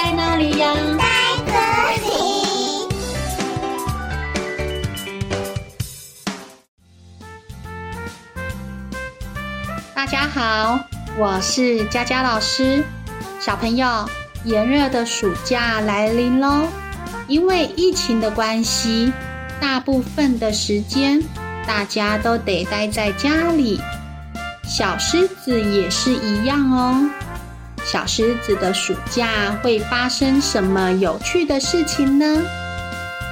在哪里呀？在这里。大家好，我是佳佳老师。小朋友，炎热的暑假来临喽！因为疫情的关系，大部分的时间大家都得待在家里。小狮子也是一样哦。小狮子的暑假会发生什么有趣的事情呢？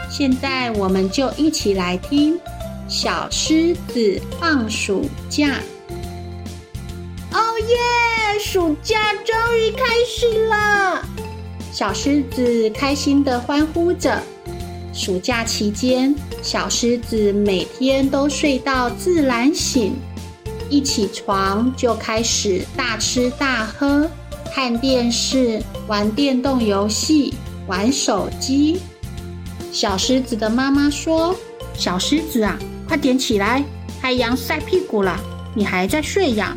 现在我们就一起来听《小狮子放暑假》。哦耶！暑假终于开始了，小狮子开心的欢呼着。暑假期间，小狮子每天都睡到自然醒，一起床就开始大吃大喝，看电视、玩电动游戏、玩手机。小狮子的妈妈说：“小狮子啊，快点起来，太阳晒屁股了，你还在睡呀？”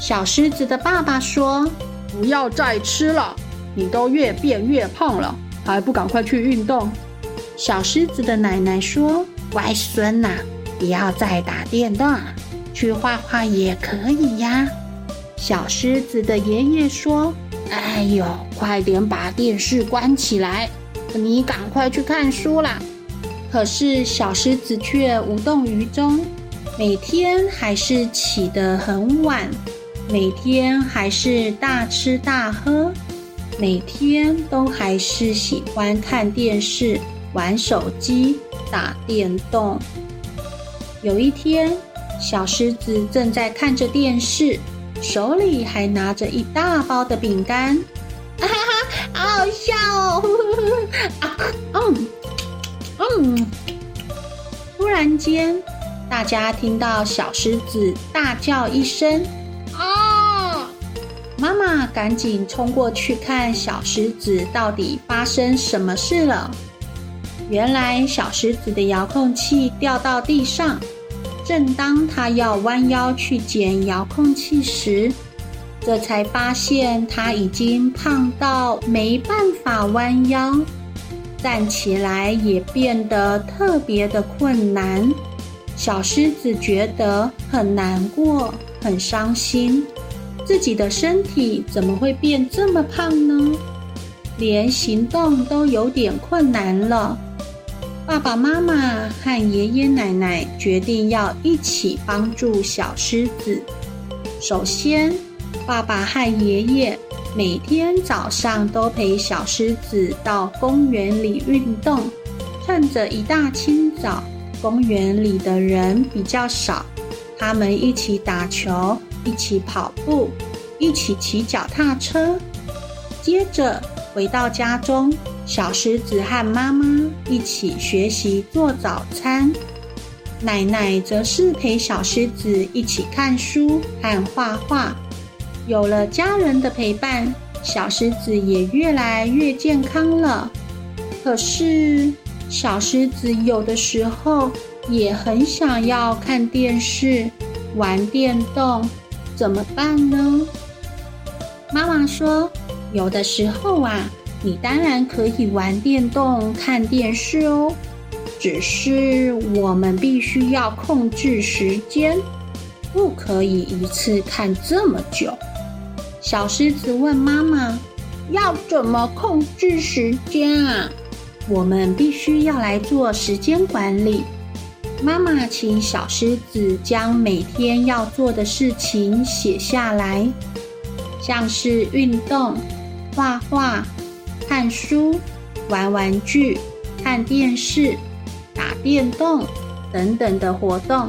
小狮子的爸爸说：“不要再吃了，你都越变越胖了，还不赶快去运动？”小狮子的奶奶说：“乖孙呐，不要再打电动，去画画也可以呀。”小狮子的爷爷说：“哎呦，快点把电视关起来，你赶快去看书啦。”可是小狮子却无动于衷，每天还是起得很晚，每天还是大吃大喝，每天都还是喜欢看电视、玩手机、打电动。有一天，小狮子正在看着电视。手里还拿着一大包的饼干，啊哈哈，好好笑哦！啊，嗯，嗯。突然间，大家听到小狮子大叫一声：“啊！”妈妈赶紧冲过去看小狮子到底发生什么事了。原来，小狮子的遥控器掉到地上。正当他要弯腰去捡遥控器时，这才发现他已经胖到没办法弯腰，站起来也变得特别的困难。小狮子觉得很难过，很伤心，自己的身体怎么会变这么胖呢？连行动都有点困难了。爸爸妈妈和爷爷奶奶决定要一起帮助小狮子。首先，爸爸和爷爷每天早上都陪小狮子到公园里运动。趁着一大清早，公园里的人比较少，他们一起打球，一起跑步，一起骑脚踏车。接着回到家中。小狮子和妈妈一起学习做早餐，奶奶则是陪小狮子一起看书和画画。有了家人的陪伴，小狮子也越来越健康了。可是，小狮子有的时候也很想要看电视、玩电动，怎么办呢？妈妈说，有的时候啊。你当然可以玩电动、看电视哦，只是我们必须要控制时间，不可以一次看这么久。小狮子问妈妈：“要怎么控制时间啊？”我们必须要来做时间管理。妈妈请小狮子将每天要做的事情写下来，像是运动、画画。看书、玩玩具、看电视、打电动等等的活动，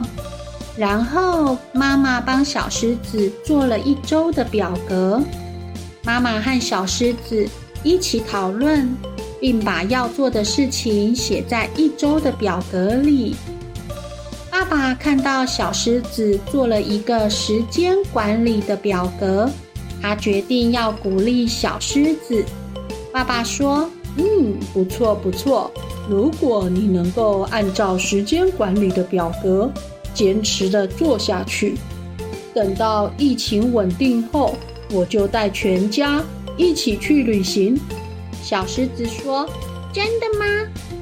然后妈妈帮小狮子做了一周的表格。妈妈和小狮子一起讨论，并把要做的事情写在一周的表格里。爸爸看到小狮子做了一个时间管理的表格，他决定要鼓励小狮子。爸爸说：“嗯，不错不错。如果你能够按照时间管理的表格，坚持的做下去，等到疫情稳定后，我就带全家一起去旅行。”小狮子说：“真的吗？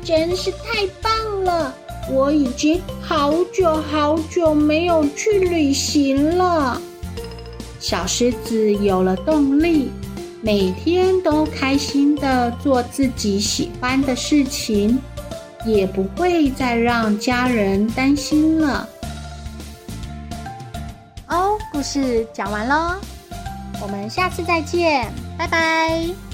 真是太棒了！我已经好久好久没有去旅行了。”小狮子有了动力，每天都开心的做自己喜欢的事情，也不会再让家人担心了。哦，故事讲完喽，我们下次再见，拜拜。